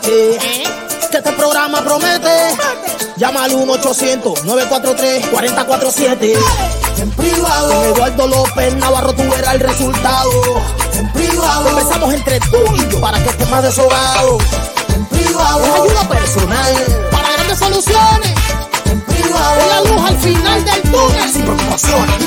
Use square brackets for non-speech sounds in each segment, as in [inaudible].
conéctate. Que este programa promete. Llama al 1-800-943-4047. En privado. Con Eduardo López Navarro tú verás el resultado. En privado. Conversamos entre tú y yo para que estés más deshogado. En privado. Es ayuda personal. Para grandes soluciones. En privado. Es la luz al final del túnel. Sin preocupaciones.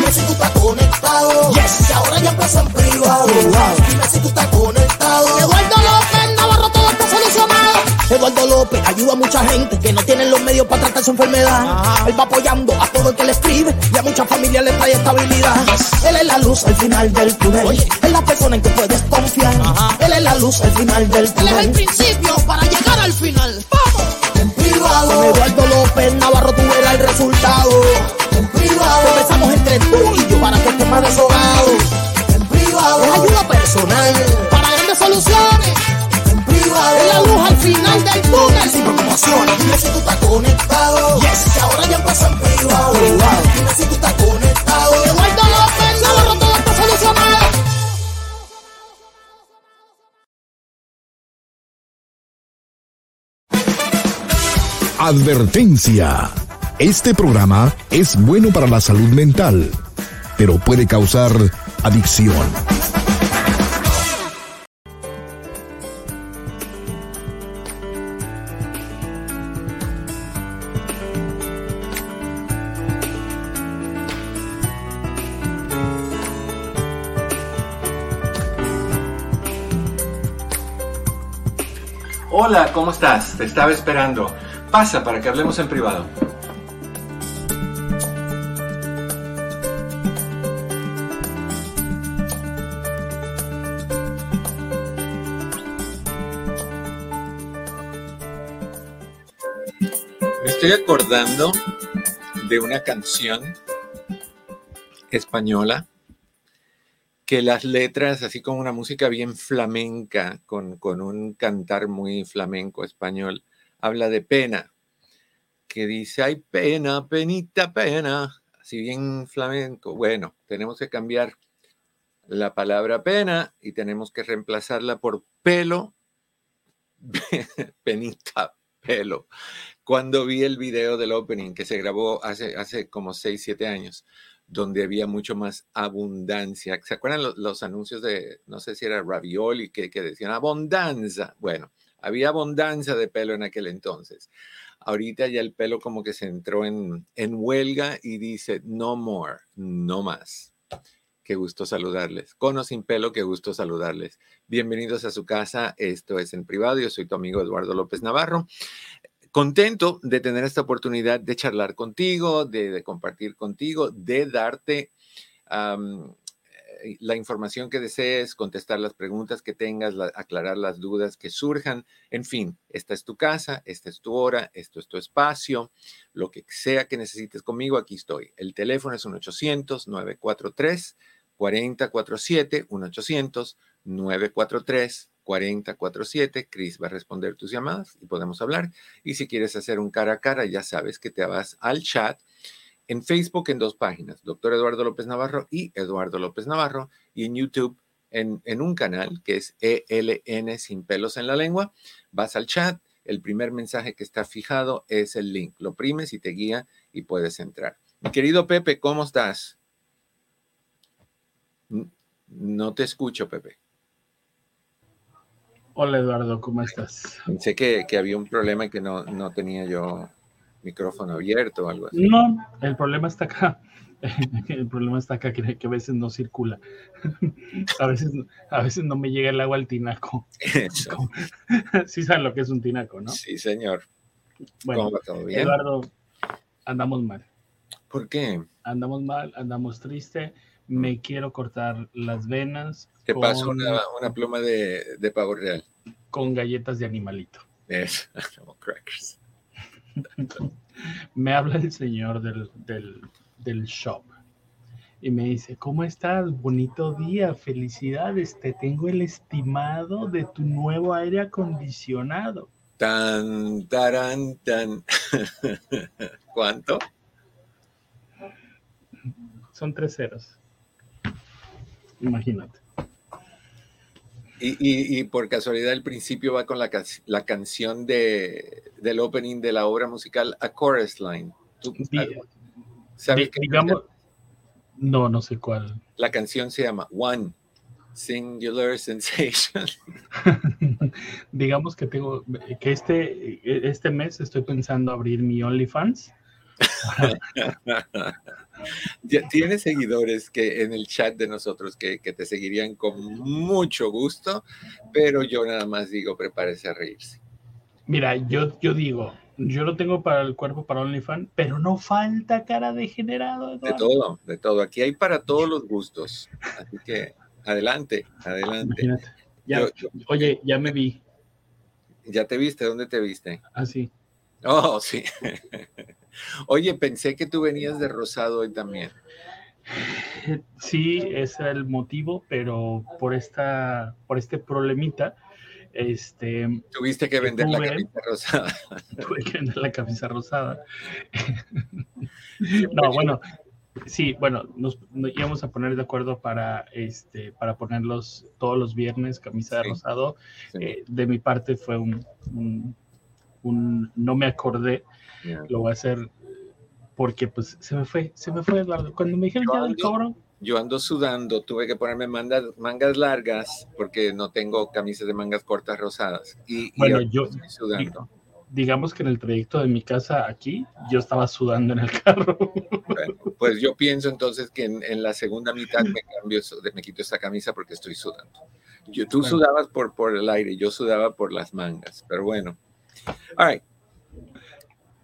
Mucha gente que no tienen los medios para tratar su enfermedad. Él va apoyando a todo el que le escribe y a muchas familias le trae estabilidad. Él es la luz al final del túnel. Es la persona en que puedes confiar. Él es la luz al final del túnel. Él es el principio para llegar al final. ¡Vamos! En privado. Con Eduardo López Navarro tú verás el resultado. En privado. Entre tú y yo para que estés más deshogado. Sin preocupaciones. Dime si tú estás conectado. Yes. Que ahora ya empezó en privado. Dime si tú estás conectado. Eduardo López Navarro todo está solucionado. Advertencia. Este programa es bueno para la salud mental, pero puede causar adicción. Hola, ¿cómo estás? Te estaba esperando. Pasa para que hablemos en privado. Me estoy acordando de una canción española que las letras, así como una música bien flamenca, con, con un cantar muy flamenco español, habla de pena, que dice, ay, pena, penita, pena, así bien flamenco. Bueno, tenemos que cambiar la palabra pena y tenemos que reemplazarla por pelo, [laughs] penita, pelo. Cuando vi el video del opening que se grabó hace, hace como 6, 7 años, donde había mucho más abundancia. ¿Se acuerdan los, anuncios de, no sé si era ravioli, que, que decían abundancia? Bueno, había abundancia de pelo en aquel entonces. Ahorita ya el pelo como que se entró en, en huelga y dice, no more, no más. Qué gusto saludarles. Con o sin pelo, qué gusto saludarles. Bienvenidos a su casa. Esto es en privado. Yo soy tu amigo Eduardo López Navarro. Contento de tener esta oportunidad de charlar contigo, de, compartir contigo, de darte um, la información que desees, contestar las preguntas que tengas, la, aclarar las dudas que surjan. En fin, esta es tu casa, esta es tu hora, esto es tu espacio. Lo que sea que necesites conmigo, aquí estoy. El teléfono es 1-800-943-4047, 1-800-943-4047. Chris va a responder tus llamadas y podemos hablar. Y si quieres hacer un cara a cara, ya sabes que te vas al chat en Facebook en dos páginas, Doctor Eduardo López Navarro y Eduardo López Navarro, y en YouTube en, en, un canal que es ELN sin pelos en la lengua. Vas al chat, el primer mensaje que está fijado es el link. Lo primes y te guía y puedes entrar. Mi querido Pepe, ¿cómo estás? No te escucho, Pepe. Hola Eduardo, ¿cómo estás? Pensé que, que había un problema y que no, no tenía yo micrófono abierto o algo así. No, el problema está acá. [laughs] El problema está acá que, que a veces no circula. [laughs] A veces, a veces no me llega el agua al tinaco. Eso. [laughs] Sí saben lo que es un tinaco, ¿no? Sí, señor. Bueno, ¿Cómo va todo bien? Eduardo, andamos mal. ¿Por qué? Andamos mal, andamos triste. Me quiero cortar las venas. Te con- paso una, una pluma de, de pavo real. con galletas de animalito. Es [laughs] como crackers. [laughs] Me habla el señor del, del, del shop y me dice, ¿cómo estás? Bonito día, felicidades, te tengo el estimado de tu nuevo aire acondicionado. Tan, taran, tan. [laughs] ¿Cuánto? Son tres ceros. Imagínate. Y, por casualidad el principio va con la, la canción de, del opening de la obra musical A Chorus Line. ¿Sabes digamos, no, no sé cuál. La canción se llama One. Singular Sensation. [laughs] [laughs] digamos que tengo que este, este mes estoy pensando abrir mi OnlyFans [laughs] Tienes seguidores que en el chat de nosotros que, te seguirían con mucho gusto, pero yo nada más digo, prepárese a reírse. Mira, yo, yo digo, yo lo tengo para el cuerpo para OnlyFans, pero no falta cara degenerado. De todo, de todo. Aquí hay para todos los gustos. Así que adelante, adelante. oye, ya me vi. ¿Ya te viste? ¿Dónde te viste? Ah, sí. Oh, sí. [laughs] Oye, pensé que tú venías de Rosado hoy también. Sí, ese es el motivo, pero por esta, por este problemita, este. Tuviste que vender la camisa rosada. [laughs] Tuve que vender la camisa rosada. [laughs] no, bueno, sí, bueno, nos, íbamos a poner de acuerdo para este, para ponerlos todos los viernes, camisa de rosado. Eh, de mi parte fue un, un no me acordé lo voy a hacer porque pues se me fue, se me fue Eduardo. Cuando me dijeron ya del cobro. Yo ando sudando, tuve que ponerme mangas, mangas largas porque no tengo camisas de mangas cortas rosadas. Y, bueno, yo estoy sudando. Digamos que en el trayecto de mi casa aquí, yo estaba sudando en el carro. pues yo pienso entonces que en, la segunda mitad me cambio, me quito esta camisa porque estoy sudando. Yo, tú sudabas por, por el aire, yo sudaba por las mangas, pero bueno. All right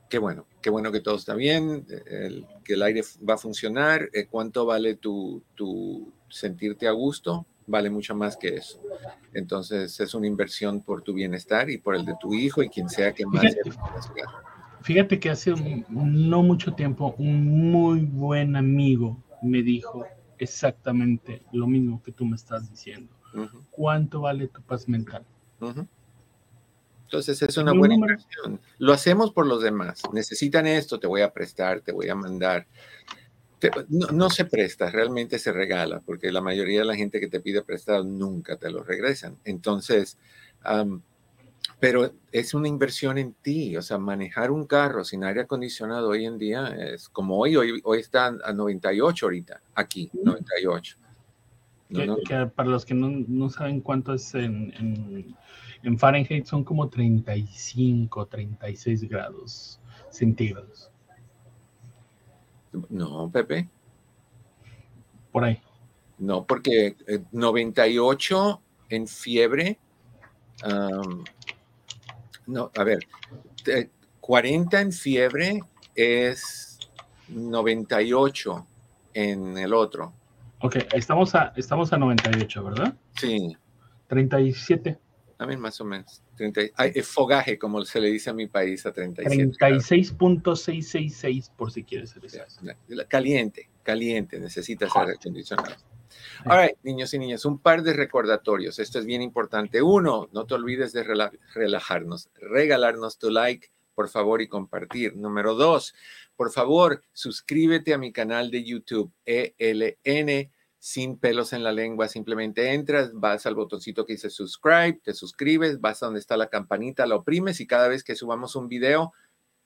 qué bueno, qué bueno que todo está bien, que el aire va a funcionar. Eh, ¿Cuánto vale tu, sentirte a gusto? Vale mucho más que eso. Entonces es una inversión por tu bienestar y por el de tu hijo y quien sea que más. Fíjate, fíjate que hace no mucho tiempo un muy buen amigo me dijo exactamente lo mismo que tú me estás diciendo. ¿Cuánto vale tu paz mental? Entonces es una buena inversión. Lo hacemos por los demás. Necesitan esto, te voy a prestar, te voy a mandar. no, se presta, realmente se regala, porque la mayoría de la gente que te pide prestado nunca te lo regresan. Entonces, pero es una inversión en ti, o sea, manejar un carro sin aire acondicionado hoy en día es como hoy, hoy, hoy está a 98 ahorita, aquí, 98. para los que no, saben cuánto es en en Fahrenheit son como 35, 36 grados centígrados. No, Pepe. Por ahí. No, porque 98 eh, en fiebre. no, a ver, 40 en fiebre es 98 en el otro. Ok, estamos a, estamos a 98, ¿verdad? Sí. 37. También más o menos. 30, hay, fogaje, como se le dice a mi país, a 37. 36.666 por si quieres ser Caliente, caliente, necesitas aire acondicionado. All right, niños y niñas, un par de recordatorios. Esto es bien importante. Uno, no te olvides de relajarnos, regalarnos tu like, por favor, y compartir. Número dos, por favor, suscríbete a mi canal de YouTube, ELN sin pelos en la lengua, simplemente entras, vas al botoncito que dice subscribe, te suscribes, vas a donde está la campanita, la oprimes y cada vez que subamos un video,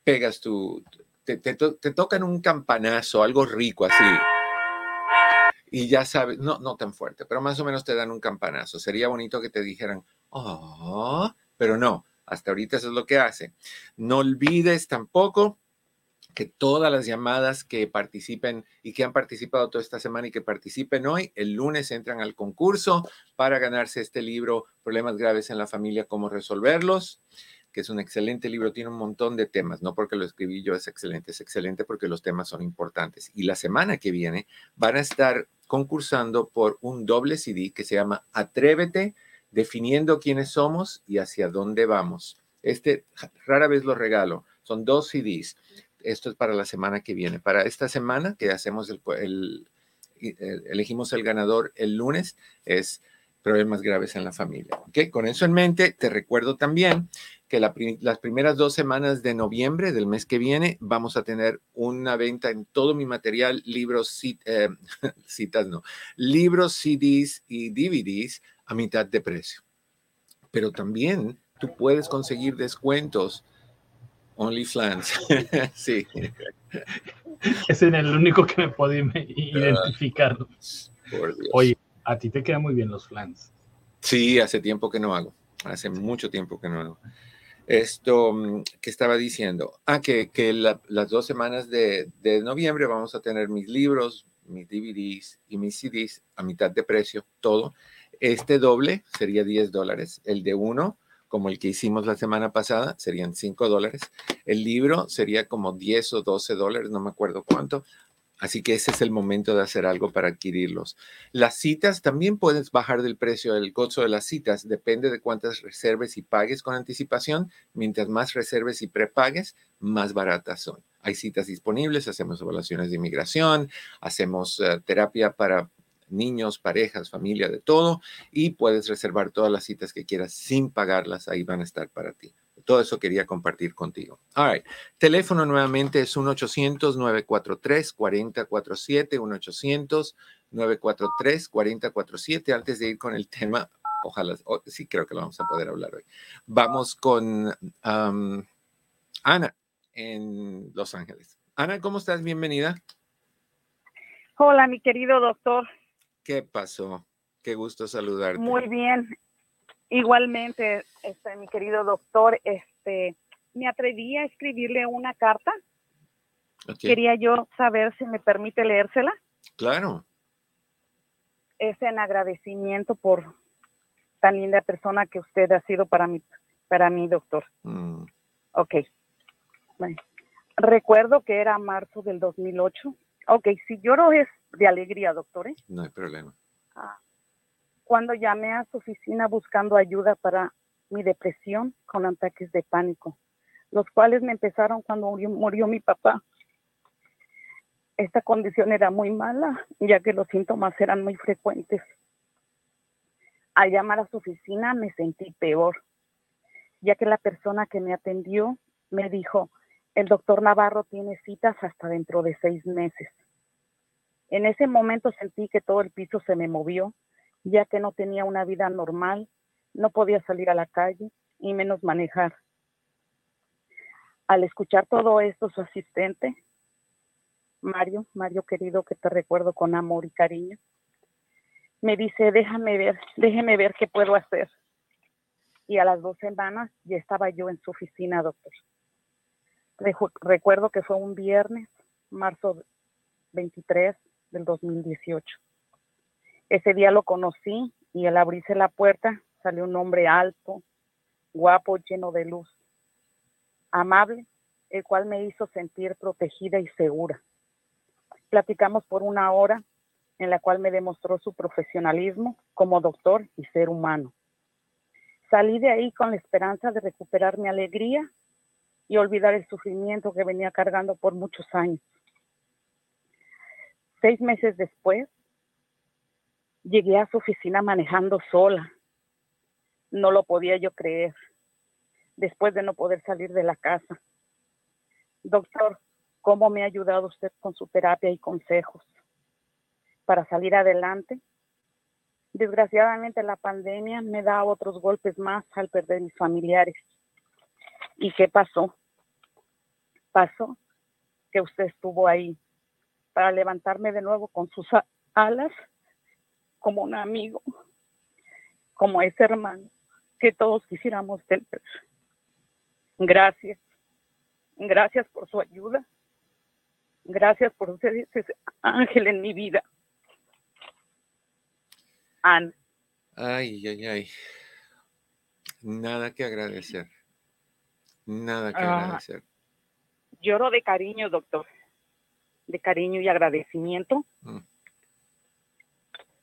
pegas tu, te, te, tocan un campanazo, algo rico así. Y ya sabes, no, no tan fuerte, pero más o menos te dan un campanazo. Sería bonito que te dijeran, oh, pero no, hasta ahorita eso es lo que hace. No olvides tampoco que todas las llamadas que participen y que han participado toda esta semana y que participen hoy, el lunes entran al concurso para ganarse este libro, Problemas graves en la familia, cómo resolverlos, que es un excelente libro, tiene un montón de temas, no porque lo escribí yo es excelente, es excelente porque los temas son importantes. Y la semana que viene van a estar concursando por un doble CD que se llama Atrévete, definiendo quiénes somos y hacia dónde vamos. Este rara vez lo regalo, son dos CDs esto es para la semana que viene. Para esta semana que hacemos el, elegimos el ganador el lunes, es problemas graves en la familia. ¿Okay? Con eso en mente, te recuerdo también que las primeras dos semanas de noviembre del mes que viene vamos a tener una venta en todo mi material, libros, eh, [laughs] citas no, libros, CDs y DVDs a mitad de precio. Pero también tú puedes conseguir descuentos OnlyFans. [laughs] sí. Ese es el único que me puedo identificar. Oye, a ti te quedan muy bien los flans. Sí, hace tiempo que no hago. Hace mucho tiempo que no hago. Esto mm, que estaba diciendo. Ah, que, las dos semanas de, de, noviembre vamos a tener mis libros, mis DVDs y mis CDs a mitad de precio, todo. Este doble sería 10 dólares. El de uno como el que hicimos la semana pasada, serían 5 dólares. El libro sería como 10 o 12 dólares, no me acuerdo cuánto. Así que ese es el momento de hacer algo para adquirirlos. Las citas también puedes bajar del precio del costo de las citas. Depende de cuántas reserves y pagues con anticipación. Mientras más reserves y prepagues, más baratas son. Hay citas disponibles, hacemos evaluaciones de inmigración, hacemos eh, terapia para niños, parejas, familia, de todo, y puedes reservar todas las citas que quieras sin pagarlas, ahí van a estar para ti. Todo eso quería compartir contigo. All right. Teléfono nuevamente es 1-800-943-4047, 1-800-943-4047. Antes de ir con el tema, ojalá, sí creo que lo vamos a poder hablar hoy. Vamos con Ana en Los Ángeles. Ana, ¿cómo estás? Bienvenida. Hola, mi querido doctor. ¿Qué pasó? Qué gusto saludarte. Muy bien. Igualmente, este, mi querido doctor, este, me atreví a escribirle una carta. Quería yo saber si me permite leérsela. Claro. Es en agradecimiento por tan linda persona que usted ha sido para mí, para mí, doctor. Mm. Ok. Recuerdo que era marzo del 2008. Ok, si lloro es de alegría, doctor. ¿eh? No hay problema. Ah, cuando llamé a su oficina buscando ayuda para mi depresión con ataques de pánico, los cuales me empezaron cuando murió, mi papá. Esta condición era muy mala, ya que los síntomas eran muy frecuentes. Al llamar a su oficina me sentí peor, ya que la persona que me atendió me dijo, el doctor Navarro tiene citas hasta dentro de seis meses. En ese momento sentí que todo el piso se me movió, ya que no tenía una vida normal, no podía salir a la calle y menos manejar. Al escuchar todo esto, su asistente, Mario, Mario querido, que te recuerdo con amor y cariño, me dice, déjame ver, déjeme ver qué puedo hacer. Y a las dos semanas ya estaba yo en su oficina, doctor. Recuerdo que fue un viernes, marzo 23 del 2018. Ese día lo conocí y al abrirse la puerta salió un hombre alto, guapo, lleno de luz, amable, el cual me hizo sentir protegida y segura. Platicamos por una hora en la cual me demostró su profesionalismo como doctor y ser humano. Salí de ahí con la esperanza de recuperar mi alegría y olvidar el sufrimiento que venía cargando por muchos años. Seis meses después, llegué a su oficina manejando sola. No lo podía yo creer, después de no poder salir de la casa. Doctor, ¿cómo me ha ayudado usted con su terapia y consejos para salir adelante? Desgraciadamente la pandemia me da otros golpes más al perder mis familiares. ¿Y qué pasó? Pasó que usted estuvo ahí para levantarme de nuevo con sus alas como un amigo, como ese hermano que todos quisiéramos tener. Gracias. Gracias por su ayuda. Gracias por ser ese ángel en mi vida. Ana. Ay, ay, ay. Nada que agradecer. Nada que ah. agradecer. Lloro de cariño, doctor de cariño y agradecimiento mm.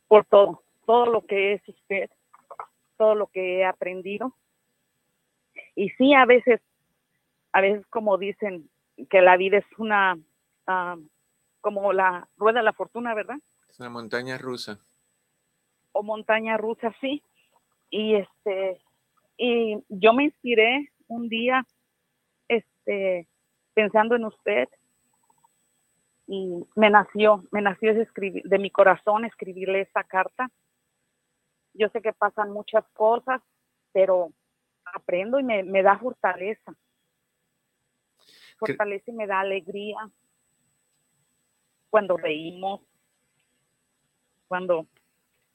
por todo, todo lo que es usted, todo lo que he aprendido. Y sí, a veces, a veces como dicen que la vida es una, ah, como la rueda de la fortuna, ¿verdad? Es una montaña rusa. O montaña rusa, sí. Y este, y yo me inspiré un día, este, pensando en usted y me nació, me nació escribir, de mi corazón escribirle esta carta. Yo sé que pasan muchas cosas, pero aprendo y me, me da fortaleza. Fortaleza y me da alegría cuando reímos, cuando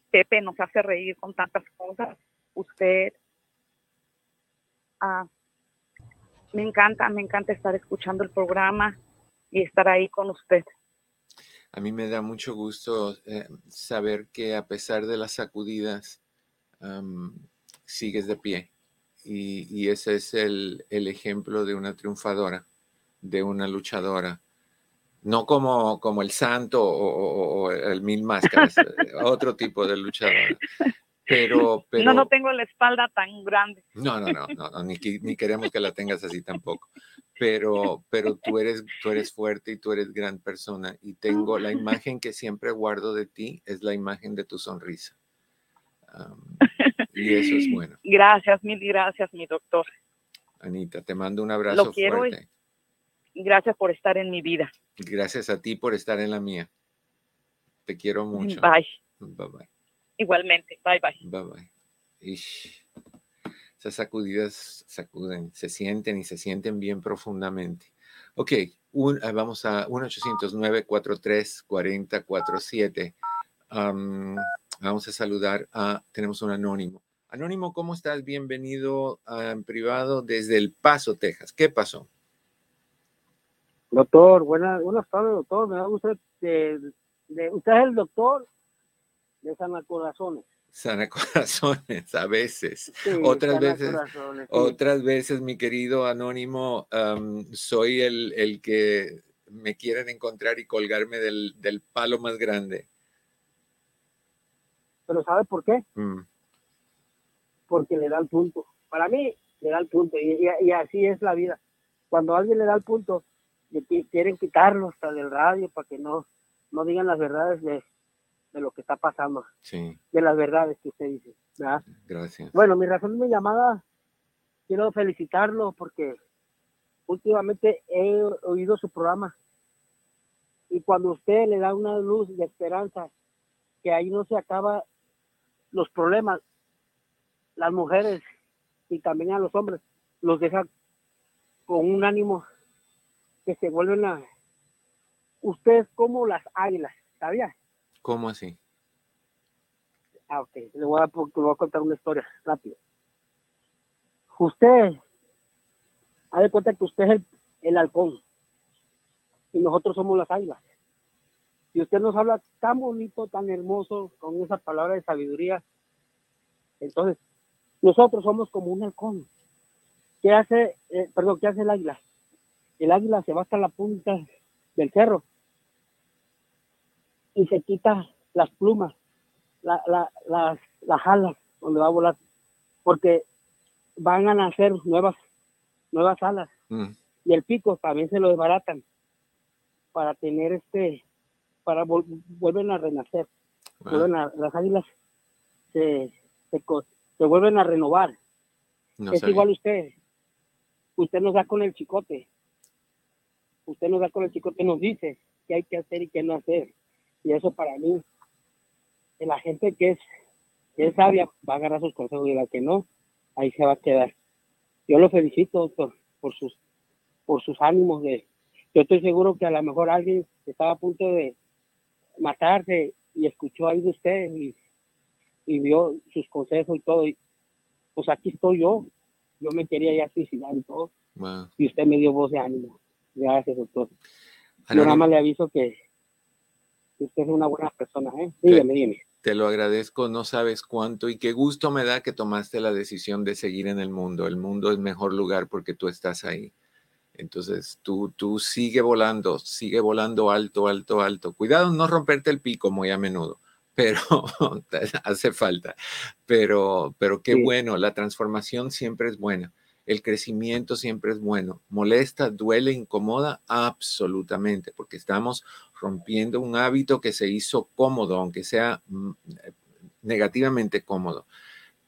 Pepe nos hace reír con tantas cosas, usted. Ah, me encanta, me encanta estar escuchando el programa y estar ahí con usted. A mí me da mucho gusto eh, saber que a pesar de las sacudidas, sigues de pie. Y, ese es el, ejemplo de una triunfadora, de una luchadora. No como, como el santo o, el mil máscaras, [laughs] otro tipo de luchadora. Pero, pero, [laughs] no, no tengo la espalda tan grande. No, no, no, no, ni, ni, queremos que la tengas así tampoco. Pero, pero tú eres, tú eres fuerte y tú eres gran persona. Y tengo la imagen que siempre guardo de ti, es la imagen de tu sonrisa y eso es [laughs] bueno. Gracias, mil gracias, mi doctor. Anita, te mando un abrazo fuerte. Y gracias por estar en mi vida. Gracias a ti por estar en la mía. Te quiero mucho. Bye. Bye bye. Igualmente. Bye bye. Bye bye. Esas sacudidas sacuden, se sienten y se sienten bien profundamente. Ok, un, ah, vamos a 1-800-943-4047. Vamos a saludar a, tenemos un anónimo. Anónimo, ¿cómo estás? Bienvenido en privado desde El Paso, Texas. ¿Qué pasó? Doctor, buenas, buenas tardes, doctor. Me da gusto de, usted es el doctor de Sana Corazones. Sana [laughs] Corazones, a veces. otras veces, otras veces, mi querido Anónimo, soy el, el, que me quieren encontrar y colgarme del, del palo más grande. Pero ¿sabe por qué? Mm. Porque le da el punto. Para mí, le da el punto. Y, así es la vida. Cuando alguien le da el punto, quieren quitarlo hasta del radio para que no, no digan las verdades de, lo que está pasando. Sí. De las verdades que usted dice. Gracias. Bueno, mi razón de mi llamada, quiero felicitarlo porque últimamente he oído su programa. Y cuando usted le da una luz de esperanza, que ahí no se acaba los problemas, las mujeres y también a los hombres, los deja con un ánimo que se vuelven a... Ustedes como las águilas, ¿sabía? ¿Cómo así? Ah, ok, le voy a, contar una historia rápido. Usted, ha de cuenta que usted es el, el halcón y nosotros somos las águilas. Y usted nos habla tan bonito, tan hermoso, con esa palabra de sabiduría. Entonces, nosotros somos como un halcón. ¿Qué hace, eh, perdón, qué hace el águila? El águila se va hasta la punta del cerro y se quita las plumas, las, las alas donde va a volar, porque van a nacer nuevas, nuevas alas. Mm. Y el pico también se lo desbaratan para tener este para vuelven a renacer. las águilas se, se, vuelven a renovar. es igual usted. Usted nos da con el chicote. Usted nos da con el chicote, nos dice qué hay que hacer y qué no hacer. Y eso para mí, la gente que es, que es sabia va a agarrar sus consejos y la que no, ahí se va a quedar. Yo lo felicito, doctor, por sus, por sus ánimos de, yo estoy seguro que a lo mejor alguien estaba a punto de, matarse y escuchó ahí de usted y, vio sus consejos y todo. Y, pues aquí estoy yo. Yo me quería ya suicidar y todo. Y usted me dio voz de ánimo. Gracias, doctor. Yo nada más le aviso que, usted es una buena persona. ¿eh? Dígame, dígame. Te lo agradezco, no sabes cuánto y qué gusto me da que tomaste la decisión de seguir en el mundo. El mundo es mejor lugar porque tú estás ahí. Entonces tú, tú sigue volando, sigue volando alto, alto, alto. Cuidado no romperte el pico muy a menudo, pero [laughs] hace falta. Pero, pero qué bueno, la transformación siempre es buena. El crecimiento siempre es bueno. Molesta, duele, incomoda, absolutamente, porque estamos rompiendo un hábito que se hizo cómodo, aunque sea mm, negativamente cómodo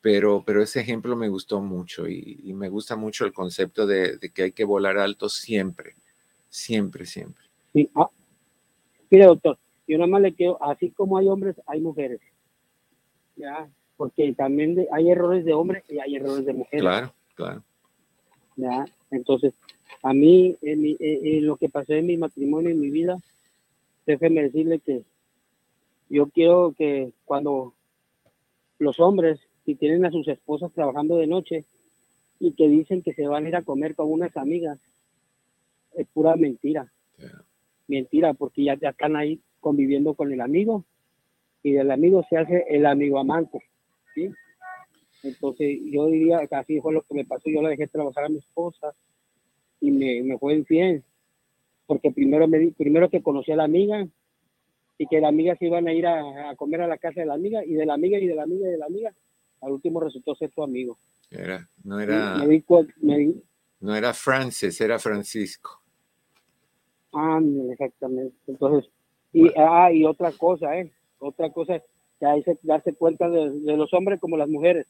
pero, pero ese ejemplo me gustó mucho y, me gusta mucho el concepto de, que hay que volar alto siempre, siempre, siempre. Sí, ah, mire doctor, yo nada más le quiero, así como hay hombres, hay mujeres. Ya, porque también hay errores de hombre y hay errores de mujer. Claro, claro. ¿Ya? Entonces, a mí, en, lo que pasé en mi matrimonio, en mi vida, déjeme decirle que yo quiero que cuando los hombres, si tienen a sus esposas trabajando de noche y que dicen que se van a ir a comer con unas amigas, es pura mentira. Mentira, porque ya, ya están ahí conviviendo con el amigo y del amigo se hace el amigo amante. ¿sí? Entonces yo diría que así fue lo que me pasó. Yo la dejé trabajar a mi esposa y me, me fue infiel. Porque primero, me, primero que conocí a la amiga y que la amiga se iban a ir a, comer a la casa de la amiga y de la amiga y de la amiga y de la amiga. Al último resultó ser su amigo. Era, no era, no era Francis, era Francisco. Ah, exactamente. Entonces, y, ah, y otra cosa, ¿eh? Otra cosa que hay que darse cuenta de, los hombres como las mujeres.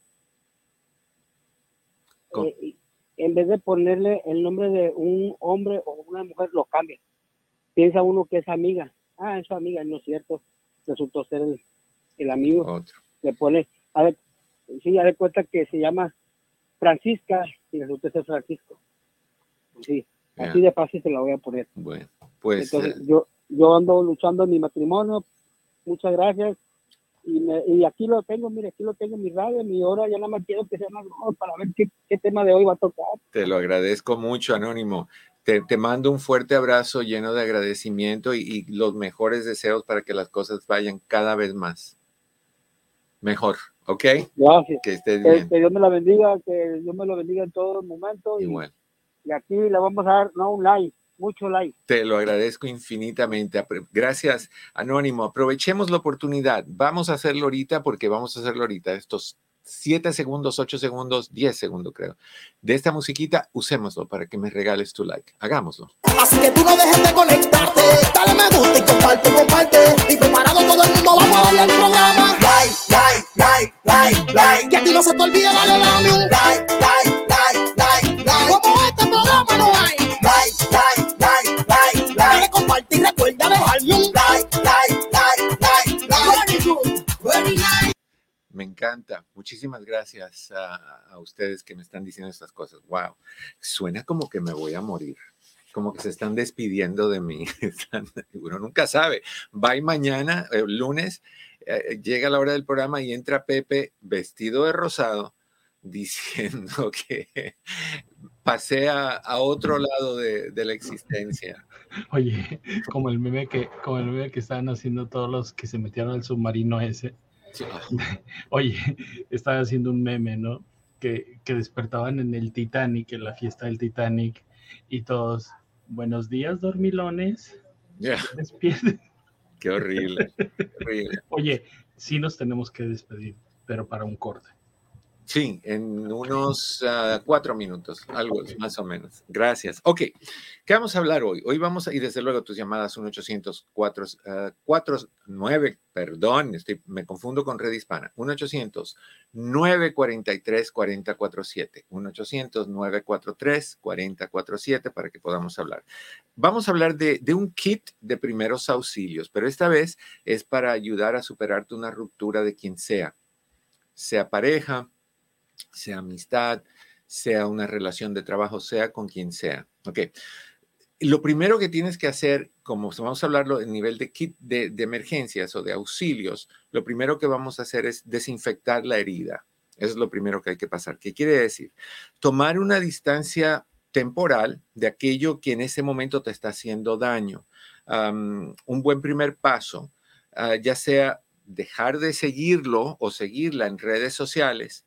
Eh, en vez de ponerle el nombre de un hombre o una mujer, lo cambia. Piensa uno que es amiga. Ah, es su amiga, no es cierto. Resultó ser el, amigo. Otro. Le pone, a ver, sí, ya de cuenta que se llama Francisca y resulta ser Francisco. Sí, así de fácil se la voy a poner. Bueno, pues. Entonces, eh, yo, yo ando luchando en mi matrimonio. Muchas gracias y, aquí lo tengo, mire, aquí lo tengo en mi radio, mi hora, ya nada más quiero que sea más para ver qué, tema de hoy va a tocar. Te lo agradezco mucho, Anónimo. Te, te mando un fuerte abrazo lleno de agradecimiento y, los mejores deseos para que las cosas vayan cada vez más mejor, ¿ok? Gracias. Que estés bien. Que, Dios me la bendiga, que Dios me lo bendiga en todos los momentos. Igual. Y, y aquí le vamos a dar, no un like, mucho like. Te lo agradezco infinitamente. Gracias, Anónimo. Aprovechemos la oportunidad. Vamos a hacerlo ahorita porque vamos a hacerlo ahorita. Estos siete segundos, ocho segundos, diez segundos creo. De esta musiquita, usémoslo para que me regales tu like. Hagámoslo. Así que tú no dejes de conectarte. Dale me gusta y comparte, comparte. Y preparado todo el mundo, vamos a darle al programa. Like, like, like, like, like. Que a ti no se te olvide darle like, like, like, like, like. Como este programa no hay. Me encanta. Muchísimas gracias a, ustedes que me están diciendo estas cosas. Wow. Suena como que me voy a morir como que se están despidiendo de mí. [laughs] Uno nunca sabe. Bye mañana, el eh, lunes, eh, llega la hora del programa y entra Pepe vestido de rosado diciendo [laughs] que pasé a, otro lado de, la existencia. Oye, como el meme que, como el meme que estaban haciendo todos los que se metieron al submarino ese. [laughs] Oye, estaba haciendo un meme, ¿no? Que, que despertaban en el Titanic, en la fiesta del Titanic, y todos, buenos días, dormilones. Ya. Qué horrible. Oye, sí nos tenemos que despedir, pero para un corte. Sí, en unos ah, cuatro minutos, algo más o menos. Gracias. Ok, ¿qué vamos a hablar hoy? Hoy vamos a, y desde luego tus llamadas 1 800 49, perdón, estoy, me confundo con Red Hispana, 1 800 943 4047 1 800 943 4047 para que podamos hablar. Vamos a hablar de, de un kit de primeros auxilios, pero esta vez es para ayudar a superarte una ruptura de quien sea, sea pareja, sea amistad, sea una relación de trabajo, sea con quien sea. Ok. Lo primero que tienes que hacer, como vamos a hablarlo en nivel de kit de, emergencias o de auxilios, lo primero que vamos a hacer es desinfectar la herida. Es lo primero que hay que pasar. ¿Qué quiere decir? Tomar una distancia temporal de aquello que en ese momento te está haciendo daño. un buen primer paso, ah, ya sea dejar de seguirlo o seguirla en redes sociales,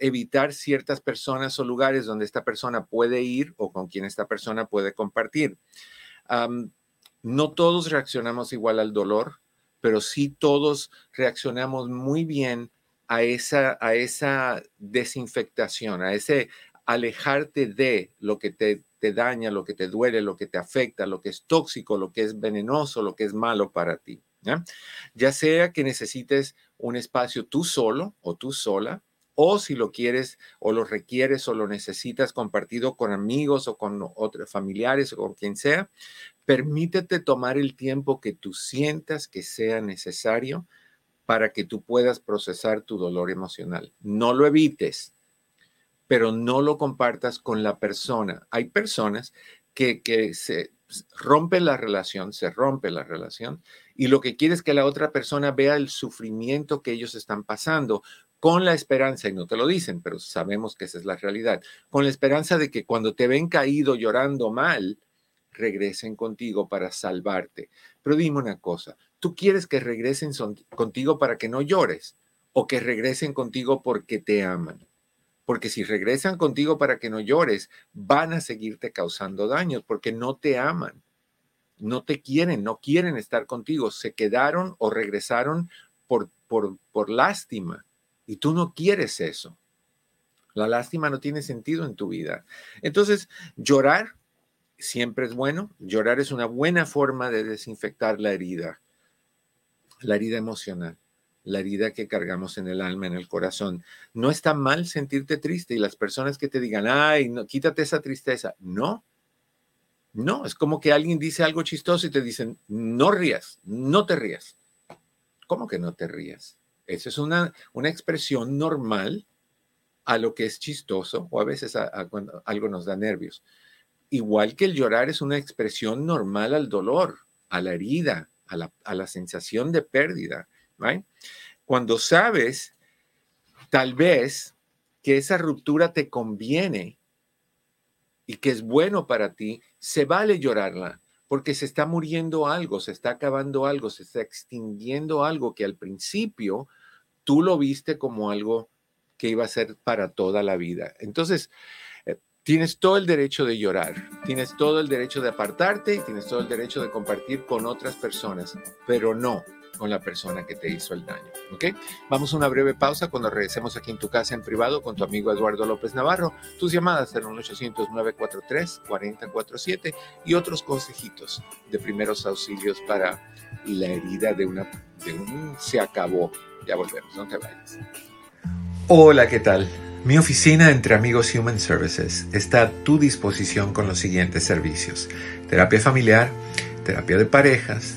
evitar ciertas personas o lugares donde esta persona puede ir o con quien esta persona puede compartir. no todos reaccionamos igual al dolor, pero sí todos reaccionamos muy bien a esa, a esa desinfectación, a ese alejarte de lo que te, te daña, lo que te duele, lo que te afecta, lo que es tóxico, lo que es venenoso, lo que es malo para ti. ya sea que necesites un espacio tú solo o tú sola, o si lo quieres o lo requieres o lo necesitas compartido con amigos o con otros familiares o con quien sea, permítete tomar el tiempo que tú sientas que sea necesario para que tú puedas procesar tu dolor emocional. No lo evites, pero no lo compartas con la persona. Hay personas que, que se rompen la relación, se rompe la relación, y lo que quiere es que la otra persona vea el sufrimiento que ellos están pasando con la esperanza, y no te lo dicen, pero sabemos que esa es la realidad, con la esperanza de que cuando te ven caído llorando mal, regresen contigo para salvarte. Pero dime una cosa, ¿tú quieres que regresen contigo para que no llores o que regresen contigo porque te aman? Porque si regresan contigo para que no llores, van a seguirte causando daños porque no te aman, no te quieren, no quieren estar contigo. Se quedaron o regresaron por, por, por lástima y tú no quieres eso. La lástima no tiene sentido en tu vida. Entonces, llorar siempre es bueno. Llorar es una buena forma de desinfectar la herida, la herida emocional la herida que cargamos en el alma, en el corazón. No está mal sentirte triste y las personas que te digan, ay, quítate esa tristeza. No, no, es como que alguien dice algo chistoso y te dicen, no rías, no te rías. ¿Cómo que no te rías? Esa es una, una expresión normal a lo que es chistoso o a veces cuando algo nos da nervios. Igual que el llorar es una expresión normal al dolor, a la herida, a la, a la sensación de pérdida. Cuando sabes, tal vez, que esa ruptura te conviene y que es bueno para ti, se vale llorarla, porque se está muriendo algo, se está acabando algo, se está extinguiendo algo que al principio tú lo viste como algo que iba a ser para toda la vida. Entonces, eh, tienes todo el derecho de llorar, tienes todo el derecho de apartarte y tienes todo el derecho de compartir con otras personas, pero no, con la persona que te hizo el daño. ¿Ok? Vamos a una breve pausa cuando regresemos aquí en tu casa en privado con tu amigo Eduardo López Navarro. Tus llamadas en 1-800-943-4047 y otros consejitos de primeros auxilios para la herida de, una, de un se acabó. Ya volvemos, no te vayas. Hola, ¿qué tal? Mi oficina entre amigos Human Services está a tu disposición con los siguientes servicios. Terapia familiar, terapia de parejas,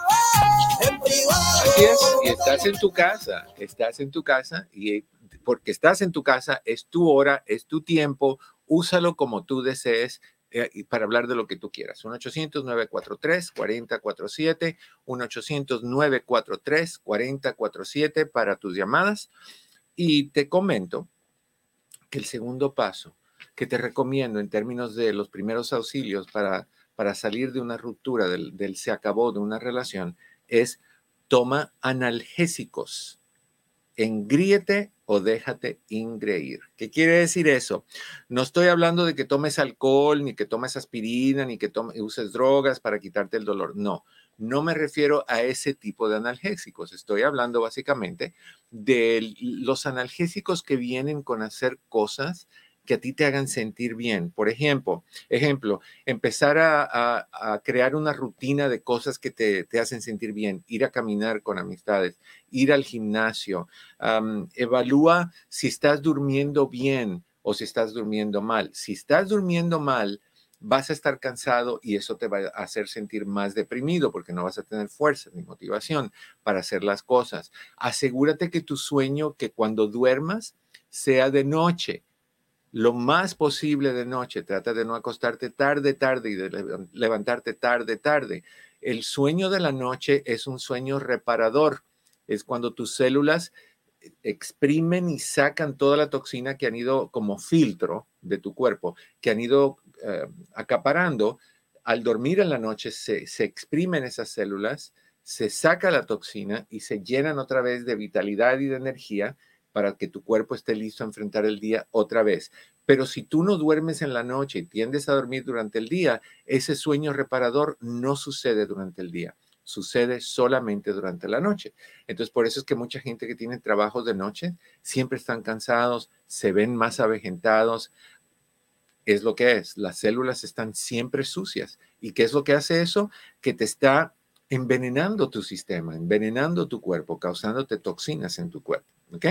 Así es, y estás en tu casa, estás en tu casa y porque estás en tu casa es tu hora, es tu tiempo, úsalo como tú desees eh, para hablar de lo que tú quieras. 1-800-943-4047, 1-800-943-4047 para tus llamadas. Y te comento que el segundo paso que te recomiendo en términos de los primeros auxilios para, para salir de una ruptura, del, del se acabó de una relación, es toma analgésicos. Engríete o déjate ingreír. ¿Qué quiere decir eso? No estoy hablando de que tomes alcohol, ni que tomes aspirina, ni que uses drogas para quitarte el dolor. No, no me refiero a ese tipo de analgésicos. Estoy hablando básicamente de los analgésicos que vienen con hacer cosas que a ti te hagan sentir bien. Por ejemplo, ejemplo empezar a, crear una rutina de cosas que te, hacen sentir bien, ir a caminar con amistades, ir al gimnasio, evalúa si estás durmiendo bien o si estás durmiendo mal. Si estás durmiendo mal, vas a estar cansado y eso te va a hacer sentir más deprimido porque no vas a tener fuerza ni motivación para hacer las cosas. Asegúrate que tu sueño, que cuando duermas, sea de noche lo más posible de noche. Trata de no acostarte tarde, tarde y de levantarte tarde, tarde. El sueño de la noche es un sueño reparador. Es cuando tus células exprimen y sacan toda la toxina que han ido como filtro de tu cuerpo, que han ido eh, acaparando. Al dormir en la noche se, se exprimen esas células, se saca la toxina y se llenan otra vez de vitalidad y de energía para que tu cuerpo esté listo a enfrentar el día otra vez. Pero si tú no duermes en la noche y tiendes a dormir durante el día, ese sueño reparador no sucede durante el día sucede solamente durante la noche. Entonces, por eso es que mucha gente que tiene trabajos de noche siempre están cansados, se ven más avejentados. Es lo que es, las células están siempre sucias. ¿Y qué es lo que hace eso? Que te está envenenando tu sistema, envenenando tu cuerpo, causándote toxinas en tu cuerpo. ¿Ok?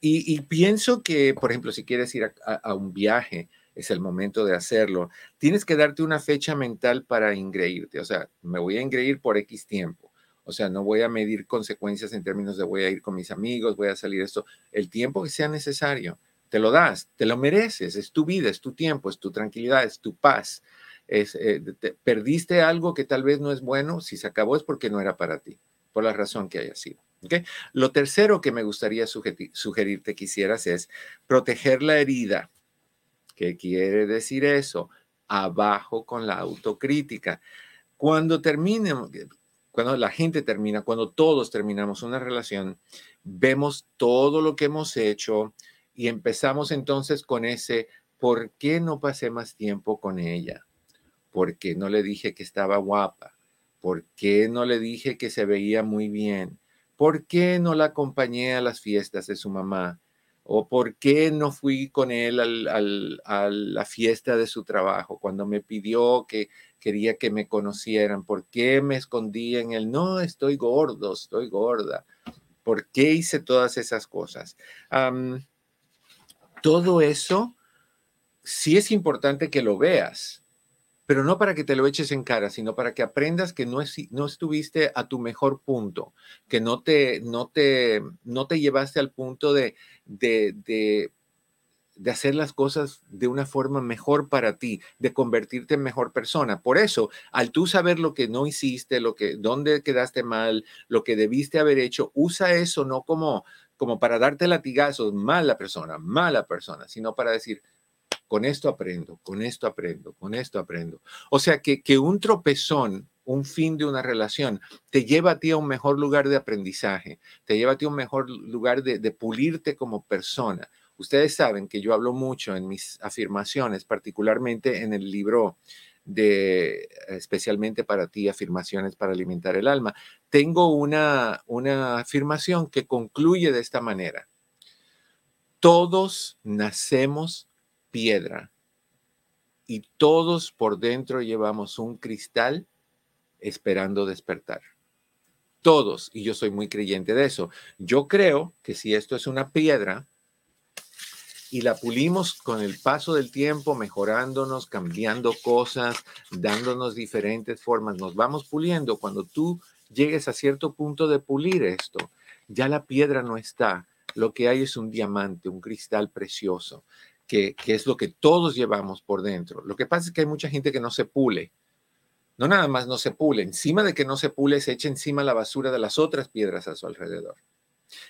Y, pienso que, por ejemplo, si quieres ir a un viaje, es el momento de hacerlo. Tienes que darte una fecha mental para ingreírte, o sea, me voy a ingreír por X tiempo. O sea, no voy a medir consecuencias en términos de voy a ir con mis amigos, voy a salir esto. El tiempo que sea necesario, te lo das, te lo mereces, es tu vida, es tu tiempo, es tu tranquilidad, es tu paz. Es, eh, perdiste algo que tal vez no es bueno, si se acabó es porque no era para ti, por la razón que haya sido. Lo tercero que me gustaría sugerirte que es proteger la herida ¿Qué quiere decir eso? Abajo con la autocrítica. Cuando termine, cuando la gente termina, cuando todos terminamos una relación, vemos todo lo que hemos hecho y empezamos entonces con ese, ¿por qué no pasé más tiempo con ella? ¿Por qué no le dije que estaba guapa? ¿Por qué no le dije que se veía muy bien? ¿Por qué no la acompañé a las fiestas de su mamá? o por qué no fui con él a la fiesta de su trabajo cuando me pidió que quería que me conocieran, por qué me escondí en él, no, estoy gordo, estoy gorda, por qué hice todas esas cosas. todo eso sí es importante que lo veas, pero no para que te lo eches en cara, sino para que aprendas que no, estuviste a tu mejor punto, que no te, llevaste al punto de, hacer las cosas de una forma mejor para ti, de convertirte en mejor persona. Por eso, al tú saber lo que no hiciste, lo que, dónde quedaste mal, lo que debiste haber hecho, usa eso no como para darte latigazos, mala persona, mala persona, sino para decir, con esto aprendo, con esto aprendo, con esto aprendo. O sea que, que un tropezón, un fin de una relación, te lleva a ti a un mejor lugar de aprendizaje, te lleva a ti a un mejor lugar de, pulirte como persona. Ustedes saben que yo hablo mucho en mis afirmaciones, particularmente en el libro de especialmente para ti, afirmaciones para alimentar el alma. Tengo una, una afirmación que concluye de esta manera. Todos nacemos piedra y todos por dentro llevamos un cristal esperando despertar. Todos, y yo soy muy creyente de eso. Yo creo que si esto es una piedra y la pulimos con el paso del tiempo, mejorándonos, cambiando cosas, dándonos diferentes formas, nos vamos puliendo. Cuando tú llegues a cierto punto de pulir esto, ya la piedra no está. Lo que hay es un diamante, un cristal precioso que, es lo que todos llevamos por dentro. Lo que pasa es que hay mucha gente que no se pule. No nada más no se pule, encima de que no se pule, se echa encima la basura de las otras piedras a su alrededor.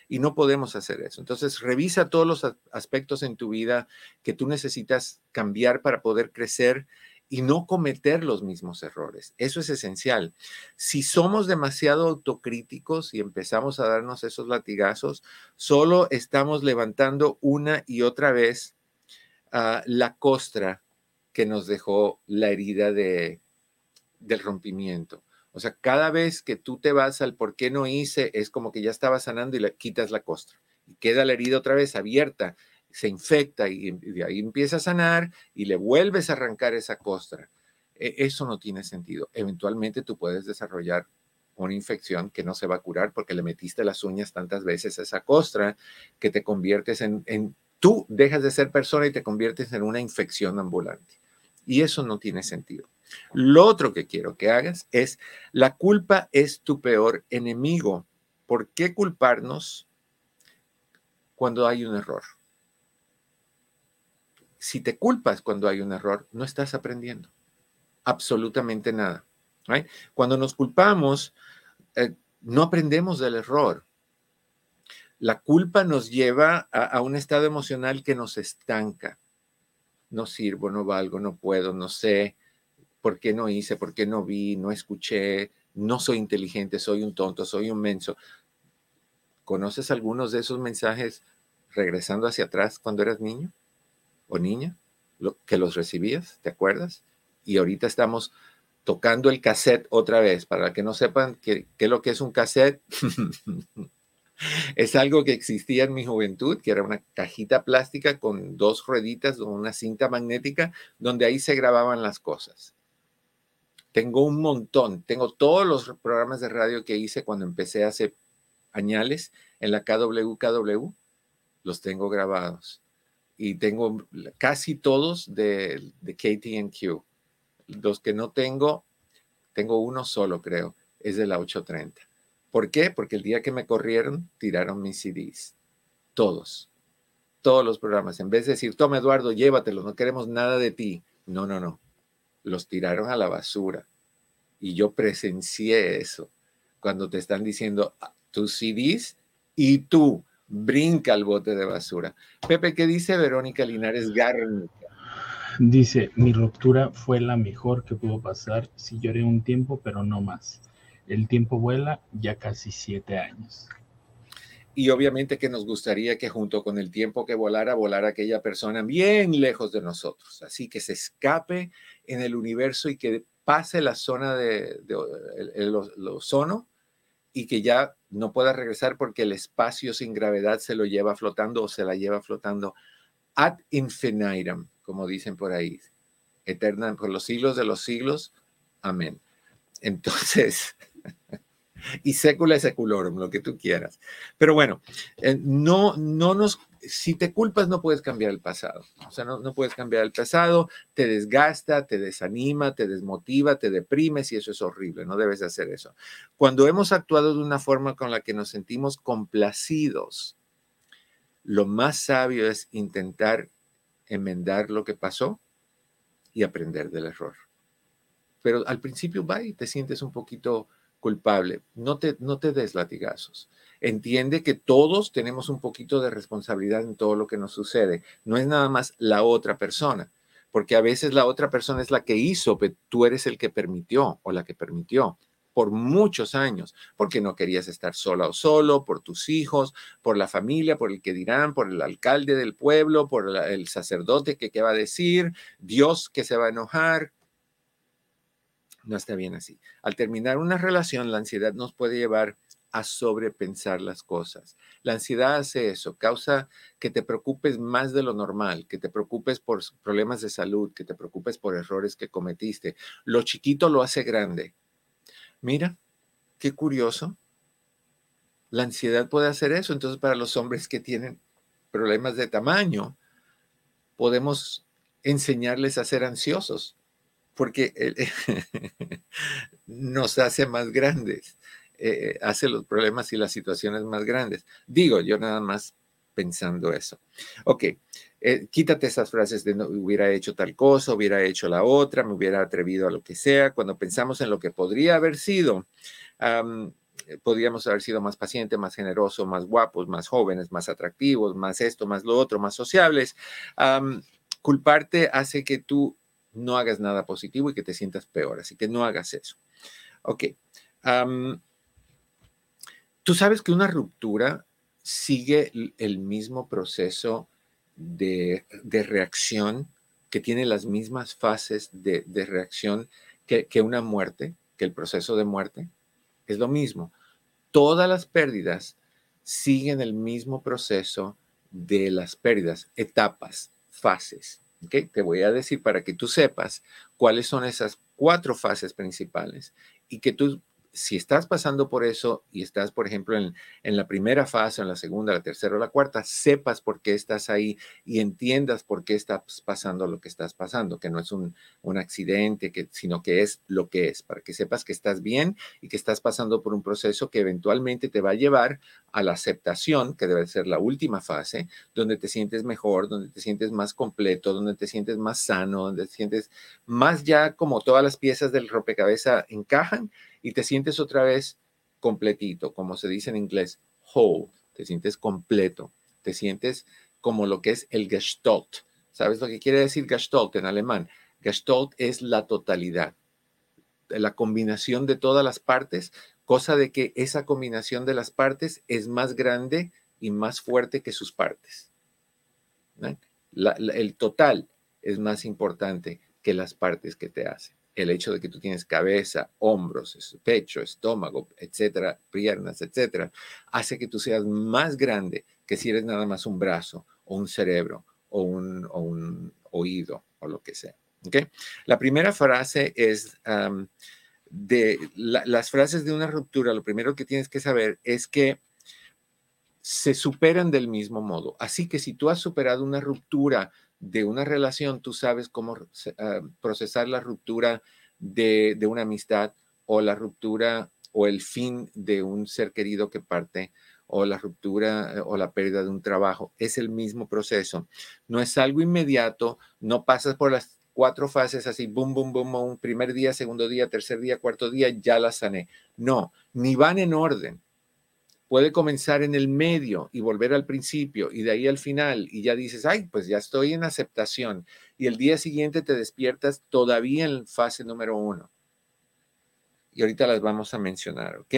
Y no podemos hacer eso. Entonces, revisa todos los aspectos en tu vida que tú necesitas cambiar para poder crecer y no cometer los mismos errores. Eso es esencial. Si somos demasiado autocríticos y empezamos a darnos esos latigazos, solo estamos levantando una y otra vez la costra que nos dejó la herida de, del rompimiento. O sea, cada vez que tú te vas al por qué no hice, es como que ya estaba sanando y le quitas la costra. Y queda la herida otra vez abierta, se infecta y, de ahí empieza a sanar y le vuelves a arrancar esa costra. E, eso no tiene sentido. Eventualmente tú puedes desarrollar una infección que no se va a curar porque le metiste las uñas tantas veces a esa costra que te conviertes en, en tú dejas de ser persona y te conviertes en una infección ambulante. Y eso no tiene sentido. Lo otro que quiero que hagas es, la culpa es tu peor enemigo. ¿Por qué culparnos cuando hay un error? Si te culpas cuando hay un error, no estás aprendiendo absolutamente nada. Cuando nos culpamos, eh, no aprendemos del error La culpa nos lleva a, un estado emocional que nos estanca. No sirvo, no valgo, no puedo, no sé por qué no hice, por qué no vi, no escuché, no soy inteligente, soy un tonto, soy un menso. ¿Conoces algunos de esos mensajes regresando hacia atrás cuando eras niño o niña? que los recibías, ¿te acuerdas? Y ahorita estamos tocando el cassette otra vez. Para que no sepan qué, es lo que es un cassette, [laughs] Es algo que existía en mi juventud, que era una cajita plástica con dos rueditas o una cinta magnética donde ahí se grababan las cosas. Tengo un montón, tengo todos los programas de radio que hice cuando empecé hace añales en la KWKW, los tengo grabados. Y tengo casi todos de, de KTNQ. Los que no tengo, tengo uno solo, creo, es de la 830. ¿Por qué? Porque el día que me corrieron, tiraron mis CDs. Todos. Todos los programas. En vez de decir, toma Eduardo, llévatelo, no queremos nada de ti. No, no, no. Los tiraron a la basura. Y yo presencié eso. Cuando te están diciendo ah, tus CDs y tú brinca al bote de basura. Pepe, ¿qué dice Verónica Linares Garnica? Dice, mi ruptura fue la mejor que pudo pasar. Sí lloré un tiempo, pero no más. El tiempo vuela ya casi siete años. Y obviamente que nos gustaría que junto con el tiempo que volara, volara aquella persona bien lejos de nosotros. Así que se escape en el universo y que pase la zona de, el, ozono y que ya no pueda regresar porque el espacio sin gravedad se lo lleva flotando o se la lleva flotando ad infinitum, como dicen por ahí, eterna por los siglos de los siglos. Amén. Entonces, [laughs] y sécula y seculorum, lo que tú quieras. Pero bueno, eh, no, no nos, si te culpas no puedes cambiar el pasado. O sea, no, no puedes cambiar el pasado, te desgasta, te desanima, te desmotiva, te deprimes y eso es horrible, no debes hacer eso. Cuando hemos actuado de una forma con la que nos sentimos complacidos, lo más sabio es intentar enmendar lo que pasó y aprender del error pero al principio va y te sientes un poquito culpable. No te, no te des latigazos. Entiende que todos tenemos un poquito de responsabilidad en todo lo que nos sucede. No es nada más la otra persona, porque a veces la otra persona es la que hizo, pero tú eres el que permitió o la que permitió por muchos años, porque no querías estar sola o solo, por tus hijos, por la familia, por el que dirán, por el alcalde del pueblo, por el sacerdote que qué va a decir, Dios que se va a enojar, no está bien así. Al terminar una relación, la ansiedad nos puede llevar a sobrepensar las cosas. La ansiedad hace eso, causa que te preocupes más de lo normal, que te preocupes por problemas de salud, que te preocupes por errores que cometiste. Lo chiquito lo hace grande. Mira, qué curioso. La ansiedad puede hacer eso. Entonces, para los hombres que tienen problemas de tamaño, podemos enseñarles a ser ansiosos porque [laughs] nos hace más grandes, eh, hace los problemas y las situaciones más grandes. Digo, yo nada más pensando eso. Ok, eh, quítate esas frases de no hubiera hecho tal cosa, hubiera hecho la otra, me hubiera atrevido a lo que sea. Cuando pensamos en lo que podría haber sido, podríamos haber sido más paciente, más generoso, más guapos, más jóvenes, más atractivos, más esto, más lo otro, más sociables. culparte hace que tú no hagas nada positivo y que te sientas peor. Así que no hagas eso. Ok. Tú sabes que una ruptura sigue el mismo proceso de, reacción, que tiene las mismas fases de, reacción que, que una muerte, que el proceso de muerte. Es lo mismo. Todas las pérdidas siguen el mismo proceso de las pérdidas, etapas, fases. Te voy a decir para que tú sepas cuáles son esas cuatro fases principales y que tú si estás pasando por eso y estás, por ejemplo, en, la primera fase, en la segunda, la tercera o la cuarta, sepas por qué estás ahí y entiendas por qué estás pasando lo que estás pasando, que no es un, accidente, que, sino que es lo que es, para que sepas que estás bien y que estás pasando por un proceso que eventualmente te va a llevar a la aceptación, que debe ser la última fase, donde te sientes mejor, donde te sientes más completo, donde te sientes más sano, donde te sientes más ya como todas las piezas del rompecabezas encajan y te sientes otra vez completito, como se dice en inglés, whole, te sientes completo, te sientes como lo que es el Gestalt. ¿Sabes lo que quiere decir Gestalt en alemán? Gestalt es la totalidad, la combinación de todas las partes, cosa de que esa combinación de las partes es más grande y más fuerte que sus partes. el total es más importante que las partes que te hacen. El hecho de que tú tienes cabeza, hombros, pecho, estómago, etcétera, piernas, etcétera, hace que tú seas más grande que si eres nada más un brazo o un cerebro o un, oído o lo que sea. ¿Okay? La primera frase es de las frases de una ruptura. Lo primero que tienes que saber es que se superan del mismo modo. Así que si tú has superado una ruptura de una relación, tú sabes cómo ah, procesar la ruptura de, una amistad o la ruptura o el fin de un ser querido que parte o la ruptura eh, o la pérdida de un trabajo. Es el mismo proceso. No es algo inmediato, no pasas por las cuatro fases así, boom, boom, boom, un primer día, segundo día, tercer día, cuarto día, ya la sané. No, ni van en orden puede comenzar en el medio y volver al principio y de ahí al final y ya dices, ay, pues ya estoy en aceptación y el día siguiente te despiertas todavía en fase número uno. Y ahorita las vamos a mencionar, ¿ok?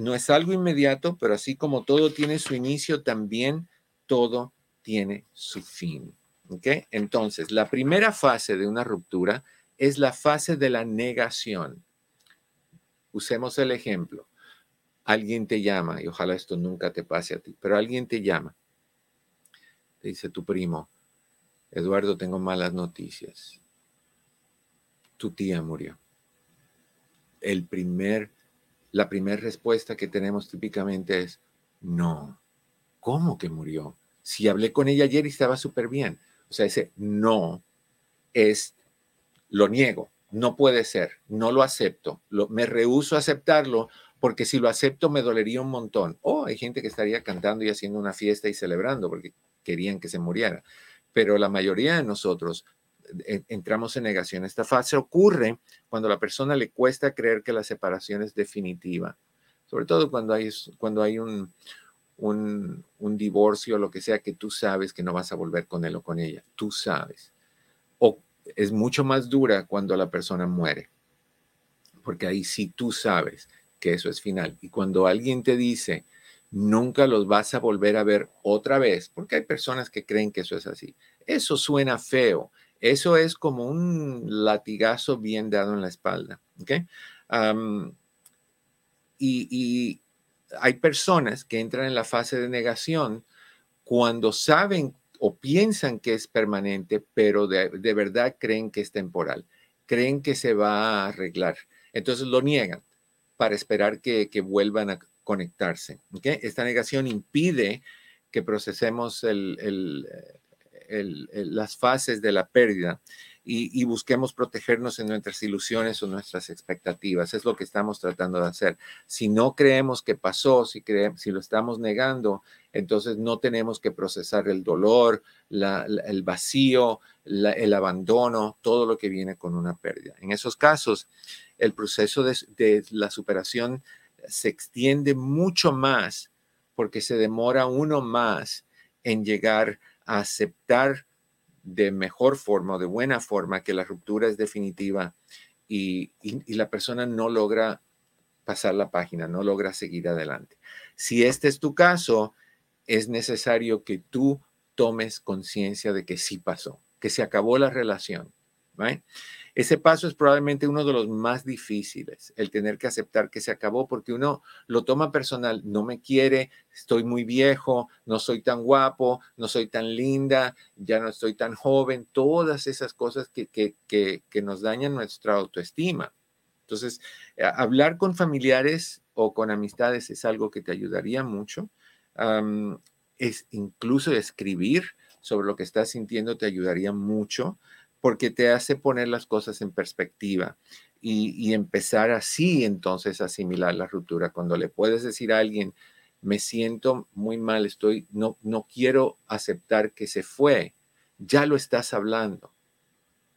No es algo inmediato, pero así como todo tiene su inicio, también todo tiene su fin, ¿ok? Entonces, la primera fase de una ruptura es la fase de la negación. Usemos el ejemplo alguien te llama, y ojalá esto nunca te pase a ti, pero alguien te llama, te dice tu primo, Eduardo, tengo malas noticias. Tu tía murió. El primer, la primera respuesta que tenemos típicamente es, no, ¿cómo que murió? Si hablé con ella ayer y estaba súper bien. O sea, ese no es, lo niego, no puede ser, no lo acepto, me rehúso a aceptarlo porque si lo acepto me dolería un montón. O hay gente que estaría cantando y haciendo una fiesta y celebrando porque querían que se muriera. Pero la mayoría de nosotros eh, entramos en negación. Esta fase ocurre cuando a la persona le cuesta creer que la separación es definitiva. Sobre todo cuando hay, cuando hay un, un, un divorcio lo que sea que tú sabes que no vas a volver con él o con ella. Tú sabes. O es mucho más dura cuando la persona muere. Porque ahí sí tú sabes que eso es final. Y cuando alguien te dice, nunca los vas a volver a ver otra vez, porque hay personas que creen que eso es así, eso suena feo. Eso es como un latigazo bien dado en la espalda. ¿okay? y, hay personas que entran en la fase de negación cuando saben o piensan que es permanente, pero de, de verdad creen que es temporal, creen que se va a arreglar. Entonces lo niegan para esperar que, vuelvan a conectarse. Esta negación impide que procesemos las fases de la pérdida y, busquemos protegernos en nuestras ilusiones o nuestras expectativas. Es lo que estamos tratando de hacer. Si no creemos que pasó, si, si lo estamos negando, entonces no tenemos que procesar el dolor, el vacío, el abandono, todo lo que viene con una pérdida. En esos casos, el proceso de, la superación se extiende mucho más porque se demora uno más en llegar a aceptar de mejor forma o de buena forma que la ruptura es definitiva y, la persona no logra pasar la página, no logra seguir adelante. Si este es tu caso, es necesario que tú tomes conciencia de que sí pasó, que se acabó la relación. Ese paso es probablemente uno de los más difíciles, el tener que aceptar que se acabó, porque uno lo toma personal, no me quiere, estoy muy viejo, no soy tan guapo, no soy tan linda, ya no estoy tan joven, todas esas cosas que, que, nos dañan nuestra autoestima. Entonces, hablar con familiares o con amistades es algo que te ayudaría mucho. es incluso escribir sobre lo que estás sintiendo te ayudaría mucho porque te hace poner las cosas en perspectiva y, empezar así entonces a asimilar la ruptura. Cuando le puedes decir a alguien, me siento muy mal, estoy, no, no quiero aceptar que se fue, ya lo estás hablando.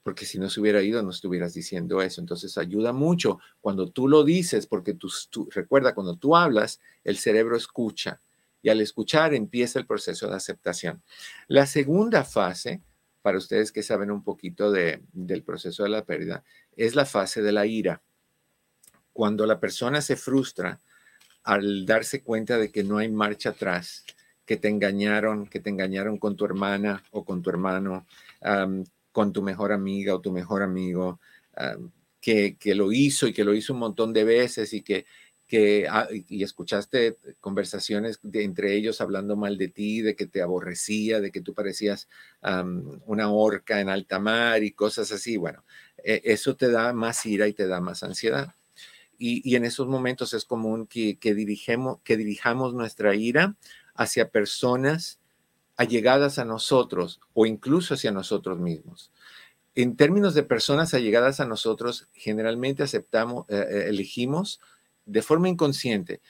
Porque si no se hubiera ido, no estuvieras diciendo eso. Entonces ayuda mucho cuando tú lo dices, porque tú, recuerda, cuando tú hablas, el cerebro escucha y al escuchar empieza el proceso de aceptación. La segunda fase, para ustedes que saben un poquito de, del proceso de la pérdida, es la fase de la ira. Cuando la persona se frustra al darse cuenta de que no hay marcha atrás, que te engañaron, que te engañaron con tu hermana o con tu hermano, con tu mejor amiga o tu mejor amigo, que, que, lo hizo y que lo hizo un montón de veces y que, que ah, y escuchaste conversaciones de, entre ellos hablando mal de ti, de que te aborrecía, de que tú parecías una orca en alta mar y cosas así. Bueno, e, eso te da más ira y te da más ansiedad. Y, y en esos momentos es común que, que, dirigemos, que dirijamos nuestra ira hacia personas allegadas a nosotros o incluso hacia nosotros mismos. En términos de personas allegadas a nosotros, generalmente aceptamos, eh, eh, elegimos de forma inconsciente,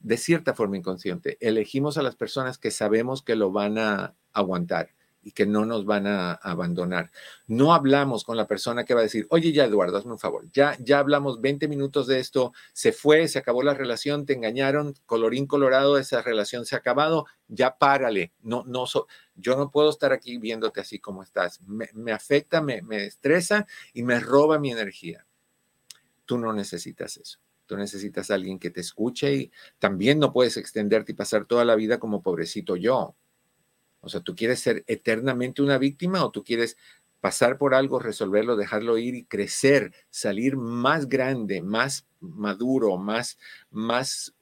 de cierta forma inconsciente, elegimos a las personas que sabemos que lo van a aguantar y que no nos van a abandonar. No hablamos con la persona que va a decir, oye, ya Eduardo, hazme un favor, ya, ya hablamos 20 minutos de esto, se fue, se acabó la relación, te engañaron, colorín colorado, esa relación se ha acabado, ya párale. No, no, yo no puedo estar aquí viéndote así como estás. Me, afecta, me, me estresa y me roba mi energía. Tú no necesitas eso. Tú necesitas a alguien que te escuche y también no puedes extenderte y pasar toda la vida como pobrecito yo. O sea, ¿tú quieres ser eternamente una víctima o tú quieres pasar por algo, resolverlo, dejarlo ir y crecer, salir más grande, más maduro, más, más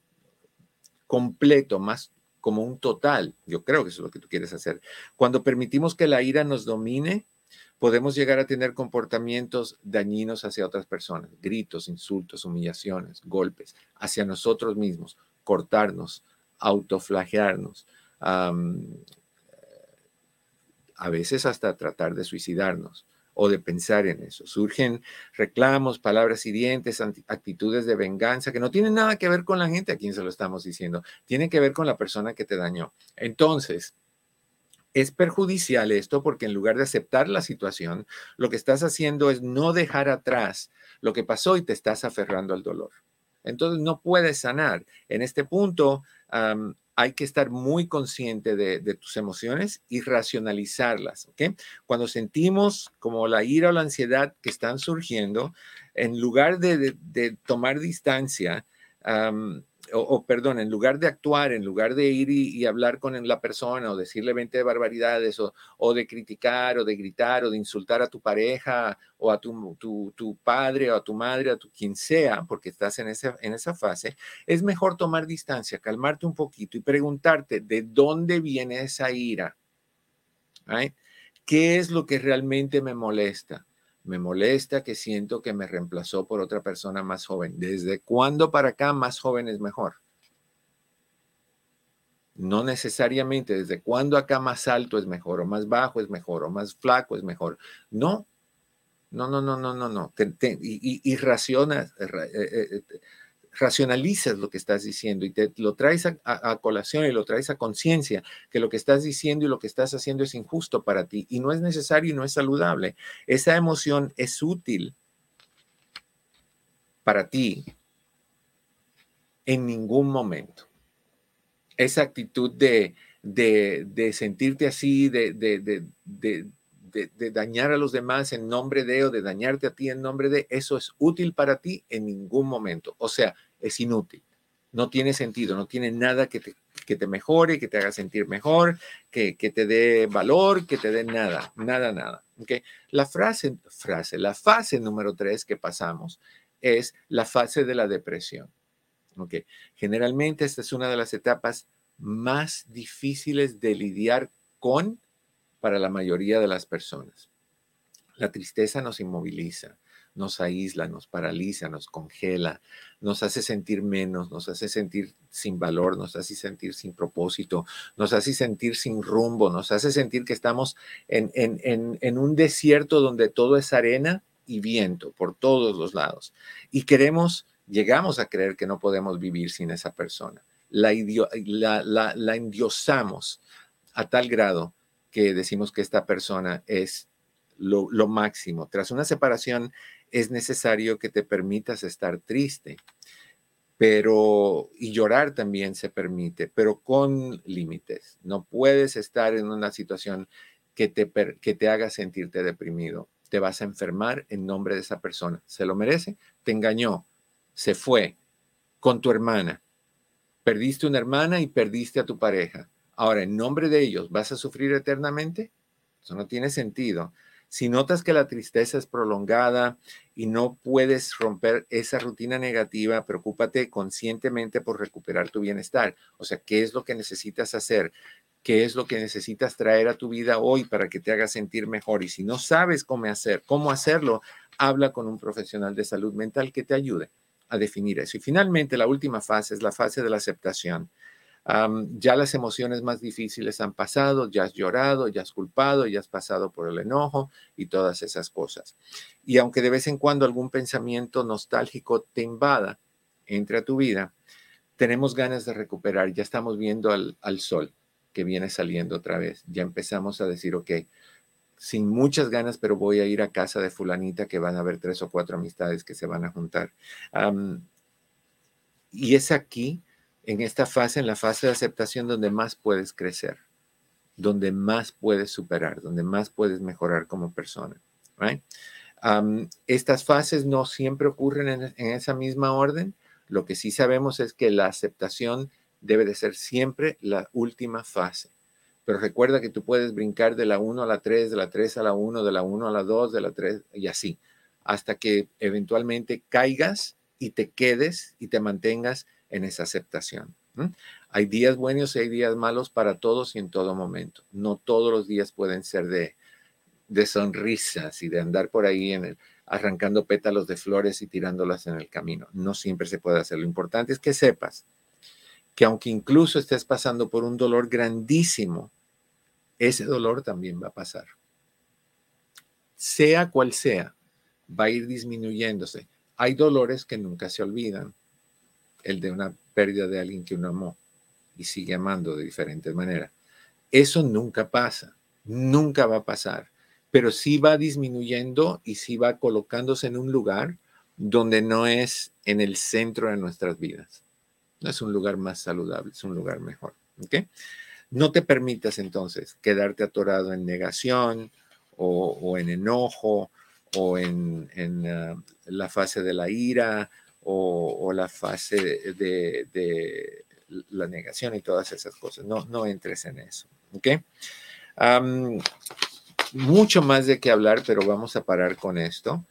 completo, más como un total? Yo creo que eso es lo que tú quieres hacer. Cuando permitimos que la ira nos domine, podemos llegar a tener comportamientos dañinos hacia otras personas, gritos, insultos, humillaciones, golpes, hacia nosotros mismos, cortarnos, autoflagearnos, a veces hasta tratar de suicidarnos o de pensar en eso. Surgen reclamos, palabras hirientes, actitudes de venganza que no tienen nada que ver con la gente a quien se lo estamos diciendo, tienen que ver con la persona que te dañó. Entonces, es perjudicial esto porque en lugar de aceptar la situación, lo que estás haciendo es no dejar atrás lo que pasó y te estás aferrando al dolor. Entonces no puedes sanar. En este punto, hay que estar muy consciente de, tus emociones y racionalizarlas. ¿ok? Cuando sentimos como la ira o la ansiedad que están surgiendo, en lugar de, tomar distancia, o, perdón, en lugar de actuar, en lugar de ir y, hablar con la persona o decirle 20 barbaridades o, de criticar o de gritar o de insultar a tu pareja o a tu, tu, padre o a tu madre, a tu quien sea, porque estás en esa, en esa fase, es mejor tomar distancia, calmarte un poquito y preguntarte de dónde viene esa ira. ¿Qué es lo que realmente me molesta? Me molesta que siento que me reemplazó por otra persona más joven. ¿Desde cuándo para acá más joven es mejor? No necesariamente desde cuándo acá más alto es mejor, o más bajo es mejor, o más flaco es mejor. No, no, no, no, no, no, no. y, y, eh, eh, eh, racionalizas lo que estás diciendo y te lo traes a, colación y lo traes a conciencia que lo que estás diciendo y lo que estás haciendo es injusto para ti y no es necesario y no es saludable. Esa emoción es útil para ti en ningún momento. Esa actitud de, de, sentirte así, de, de, dañar a los demás en nombre de o de dañarte a ti en nombre de, eso es útil para ti en ningún momento. O sea, es inútil. No tiene sentido, no tiene nada que te, que te mejore, que te haga sentir mejor, que, te dé valor, que te dé nada, nada, nada. ¿okay? La frase, frase, la fase número tres que pasamos es la fase de la depresión. ¿okay? Generalmente esta es una de las etapas más difíciles de lidiar con para la mayoría de las personas. La tristeza nos inmoviliza, nos aísla, nos paraliza, nos congela, nos hace sentir menos, nos hace sentir sin valor, nos hace sentir sin propósito, nos hace sentir sin rumbo, nos hace sentir que estamos en, un desierto donde todo es arena y viento por todos los lados. Y queremos, llegamos a creer que no podemos vivir sin esa persona. La, la, la endiosamos a tal grado que decimos que esta persona es lo, máximo. Tras una separación es necesario que te permitas estar triste. pero y llorar también se permite, pero con límites. No puedes estar en una situación que te, que te haga sentirte deprimido. Te vas a enfermar en nombre de esa persona. ¿Se lo merece? Te engañó, se fue con tu hermana. Perdiste una hermana y perdiste a tu pareja. Ahora, en nombre de ellos, ¿vas a sufrir eternamente? Eso no tiene sentido. Si notas que la tristeza es prolongada y no puedes romper esa rutina negativa, preocúpate conscientemente por recuperar tu bienestar. O sea, ¿qué es lo que necesitas hacer? ¿Qué es lo que necesitas traer a tu vida hoy para que te haga sentir mejor? Y si no sabes cómo hacer, cómo hacerlo, habla con un profesional de salud mental que te ayude a definir eso. Y finalmente, la última fase es la fase de la aceptación ya las emociones más difíciles han pasado, ya has llorado, ya has culpado, ya has pasado por el enojo y todas esas cosas. Y aunque de vez en cuando algún pensamiento nostálgico te invada, entre a tu vida, tenemos ganas de recuperar, ya estamos viendo al, al sol que viene saliendo otra vez, ya empezamos a decir, ok, sin muchas ganas, pero voy a ir a casa de fulanita que van a haber tres o cuatro amistades que se van a juntar. y es aquí en esta fase, en la fase de aceptación, donde más puedes crecer, donde más puedes superar, donde más puedes mejorar como persona. estas fases no siempre ocurren en, en, esa misma orden. Lo que sí sabemos es que la aceptación debe de ser siempre la última fase. Pero recuerda que tú puedes brincar de la 1 a la 3, de la 3 a la 1, de la 1 a la 2, de la 3 y así, hasta que eventualmente caigas y te quedes y te mantengas en esa aceptación. Hay días buenos y hay días malos para todos y en todo momento. No todos los días pueden ser de, de sonrisas y de andar por ahí en arrancando pétalos de flores y tirándolas en el camino. No siempre se puede hacer. Lo importante es que sepas que aunque incluso estés pasando por un dolor grandísimo, ese dolor también va a pasar. Sea cual sea, va a ir disminuyéndose. Hay dolores que nunca se olvidan el de una pérdida de alguien que uno amó y sigue amando de diferentes maneras. Eso nunca pasa, nunca va a pasar, pero sí va disminuyendo y sí va colocándose en un lugar donde no es en el centro de nuestras vidas. No es un lugar más saludable, es un lugar mejor. No te permitas entonces quedarte atorado en negación o, en enojo o en, ah, la fase de la ira o, la fase de, la negación y todas esas cosas. No, no entres en eso. ¿Ok? mucho más de qué hablar, pero vamos a parar con esto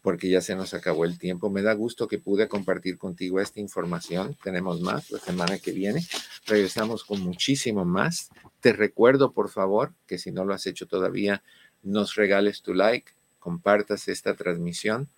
porque ya se nos acabó el tiempo. Me da gusto que pude compartir contigo esta información. Tenemos más la semana que viene. Regresamos con muchísimo más. Te recuerdo, por favor, que si no lo has hecho todavía, nos regales tu like, compartas esta transmisión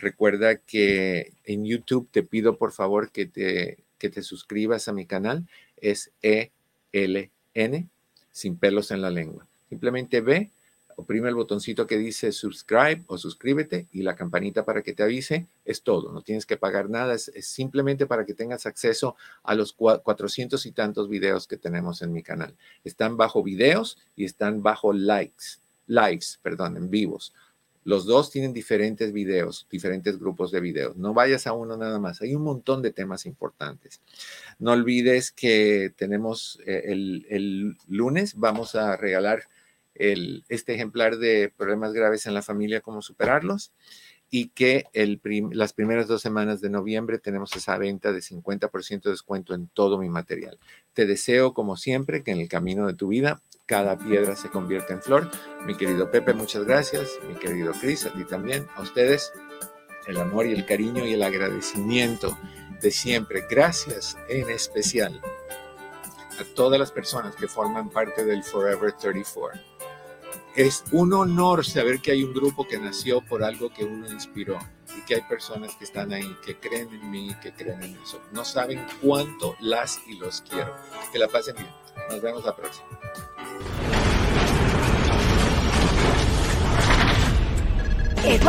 recuerda que en YouTube te pido por favor que te, que te suscribas a mi canal. Es ELN, sin pelos en la lengua. Simplemente ve, oprime el botoncito que dice subscribe o suscríbete y la campanita para que te avise. Es todo, no tienes que pagar nada, es, simplemente para que tengas acceso a los cuatrocientos y tantos videos que tenemos en mi canal. Están bajo videos y están bajo likes, likes, perdón, en vivos. Los dos tienen diferentes videos, diferentes grupos de videos. No vayas a uno nada más. Hay un montón de temas importantes. No olvides que tenemos eh, el, lunes, vamos a regalar este ejemplar de problemas graves en la familia, cómo superarlos y que las primeras dos semanas de noviembre tenemos esa venta de 50% de descuento en todo mi material. Te deseo, como siempre, que en el camino de tu vida cada piedra se convierta en flor. Mi querido Pepe, muchas gracias. Mi querido Cris, a ti también. A ustedes, el amor y el cariño y el agradecimiento de siempre. Gracias en especial a todas las personas que forman parte del Forever 34 es un honor saber que hay un grupo que nació por algo que uno inspiró y que hay personas que están ahí, que creen en mí, que creen en eso. No saben cuánto las y los quiero. Que la pasen bien. Nos vemos la próxima.